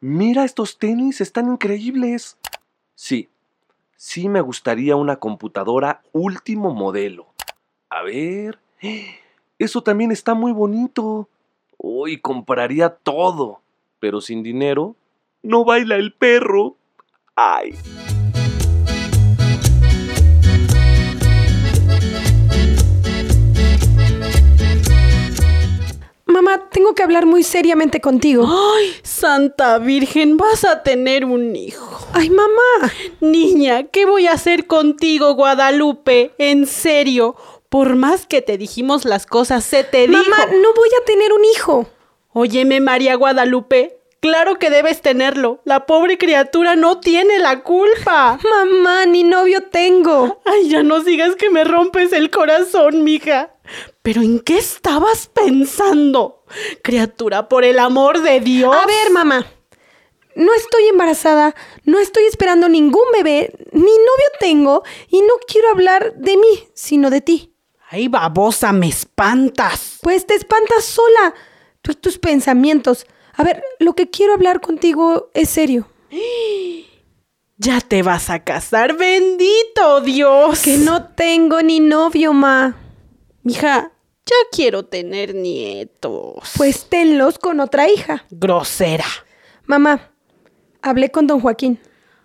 Mira, estos tenis están increíbles. Sí, sí me gustaría una computadora último modelo. A ver. Eso también está muy bonito. Hoy compraría todo. Pero sin dinero, no baila el perro. ¡Ay! Que hablar muy seriamente contigo. ¡Ay, Santa Virgen! Vas a tener un hijo. Ay, mamá. Niña, ¿qué voy a hacer contigo, Guadalupe? En serio. Por más que te dijimos las cosas, se te dijo. Mamá, no voy a tener un hijo. Óyeme, María Guadalupe. Claro que debes tenerlo. La pobre criatura no tiene la culpa. Mamá, ni novio tengo. Ay, ya no sigas que me rompes el corazón, mija. ¿Pero en qué estabas pensando? Criatura, por el amor de Dios. A ver, mamá. No estoy embarazada, no estoy esperando ningún bebé, ni novio tengo, y no quiero hablar de mí, sino de ti. Ay, babosa, me espantas. Pues te espantas sola. Tú tus pensamientos. A ver, lo que quiero hablar contigo es serio. Ya te vas a casar, bendito Dios. Que no tengo ni novio, ma. Mija, ya quiero tener nietos. Pues tenlos con otra hija. Grosera. Mamá, hablé con don Joaquín.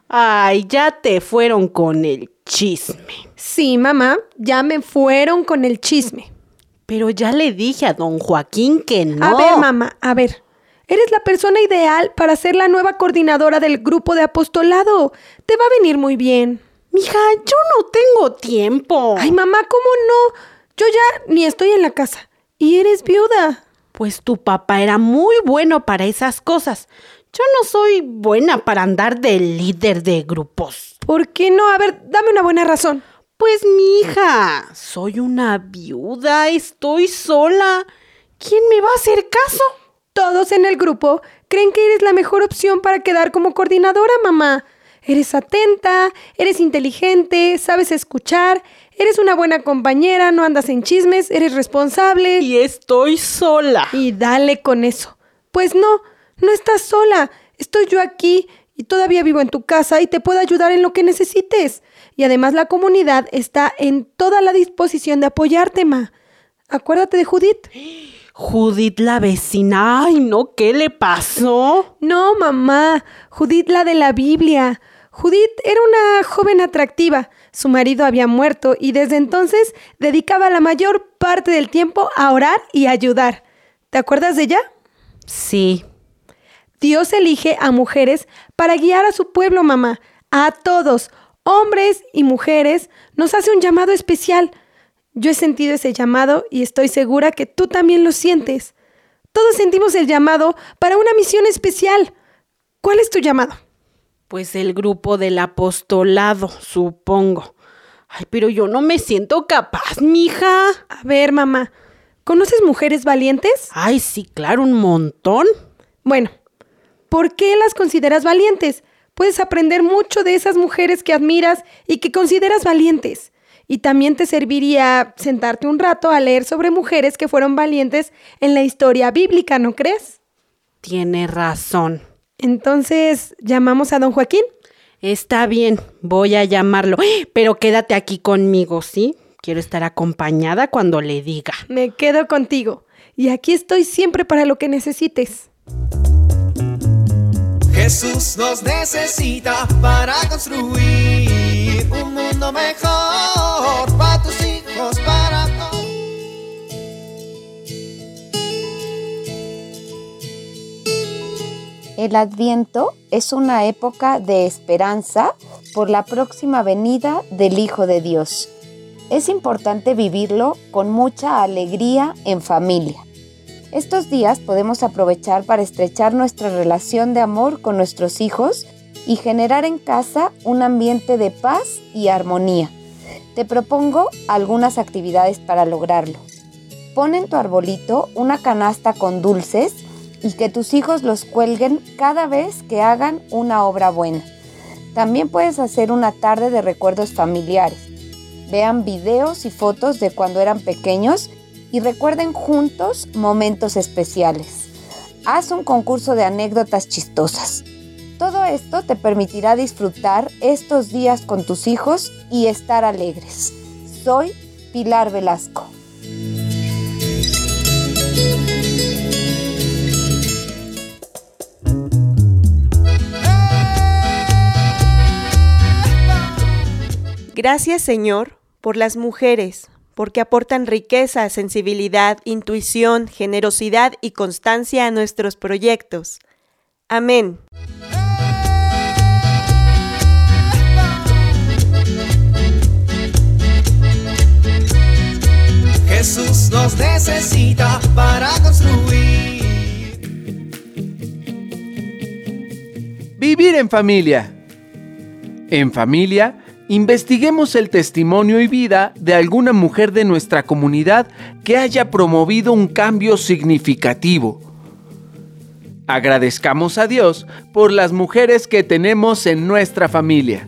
Ay, ya te fueron con el chisme. Sí, mamá, ya me fueron con el chisme. Pero ya le dije a don Joaquín que no. A ver, mamá, a ver. Eres la persona ideal para ser la nueva coordinadora del grupo de apostolado. Te va a venir muy bien. Mija, yo no tengo tiempo. Ay, mamá, ¿cómo no? Yo ya ni estoy en la casa. Y eres viuda. Pues tu papá era muy bueno para esas cosas. Yo no soy buena para andar de líder de grupos. ¿Por qué no? A ver, dame una buena razón. Pues mi hija, soy una viuda, estoy sola. ¿Quién me va a hacer caso? Todos en el grupo creen que eres la mejor opción para quedar como coordinadora, mamá. Eres atenta, eres inteligente, sabes escuchar, eres una buena compañera, no andas en chismes, eres responsable. Y estoy sola. Y dale con eso. Pues no, no estás sola. Estoy yo aquí y todavía vivo en tu casa y te puedo ayudar en lo que necesites. Y además la comunidad está en toda la disposición de apoyarte, ma. Acuérdate de Judith. Judith la vecina. Ay, no, ¿qué le pasó? No, mamá. Judith la de la Biblia. Judith era una joven atractiva. Su marido había muerto y desde entonces dedicaba la mayor parte del tiempo a orar y ayudar. ¿Te acuerdas de ella? Sí. Dios elige a mujeres para guiar a su pueblo, mamá. A todos, hombres y mujeres, nos hace un llamado especial. Yo he sentido ese llamado y estoy segura que tú también lo sientes. Todos sentimos el llamado para una misión especial. ¿Cuál es tu llamado? Pues el grupo del apostolado, supongo. Ay, pero yo no me siento capaz, mija. A ver, mamá, ¿conoces mujeres valientes? Ay, sí, claro, un montón. Bueno, ¿por qué las consideras valientes? Puedes aprender mucho de esas mujeres que admiras y que consideras valientes. Y también te serviría sentarte un rato a leer sobre mujeres que fueron valientes en la historia bíblica, ¿no crees? Tiene razón. Entonces, ¿llamamos a don Joaquín? Está bien, voy a llamarlo. Pero quédate aquí conmigo, ¿sí? Quiero estar acompañada cuando le diga. Me quedo contigo. Y aquí estoy siempre para lo que necesites. Jesús nos necesita para construir un mundo mejor El Adviento es una época de esperanza por la próxima venida del Hijo de Dios. Es importante vivirlo con mucha alegría en familia. Estos días podemos aprovechar para estrechar nuestra relación de amor con nuestros hijos y generar en casa un ambiente de paz y armonía. Te propongo algunas actividades para lograrlo. Pon en tu arbolito una canasta con dulces y que tus hijos los cuelguen cada vez que hagan una obra buena. También puedes hacer una tarde de recuerdos familiares. Vean videos y fotos de cuando eran pequeños y recuerden juntos momentos especiales. Haz un concurso de anécdotas chistosas. Todo esto te permitirá disfrutar estos días con tus hijos y estar alegres. Soy Pilar Velasco. Gracias Señor por las mujeres, porque aportan riqueza, sensibilidad, intuición, generosidad y constancia a nuestros proyectos. Amén. Jesús nos necesita para construir. Vivir en familia. En familia, investiguemos el testimonio y vida de alguna mujer de nuestra comunidad que haya promovido un cambio significativo. Agradezcamos a Dios por las mujeres que tenemos en nuestra familia.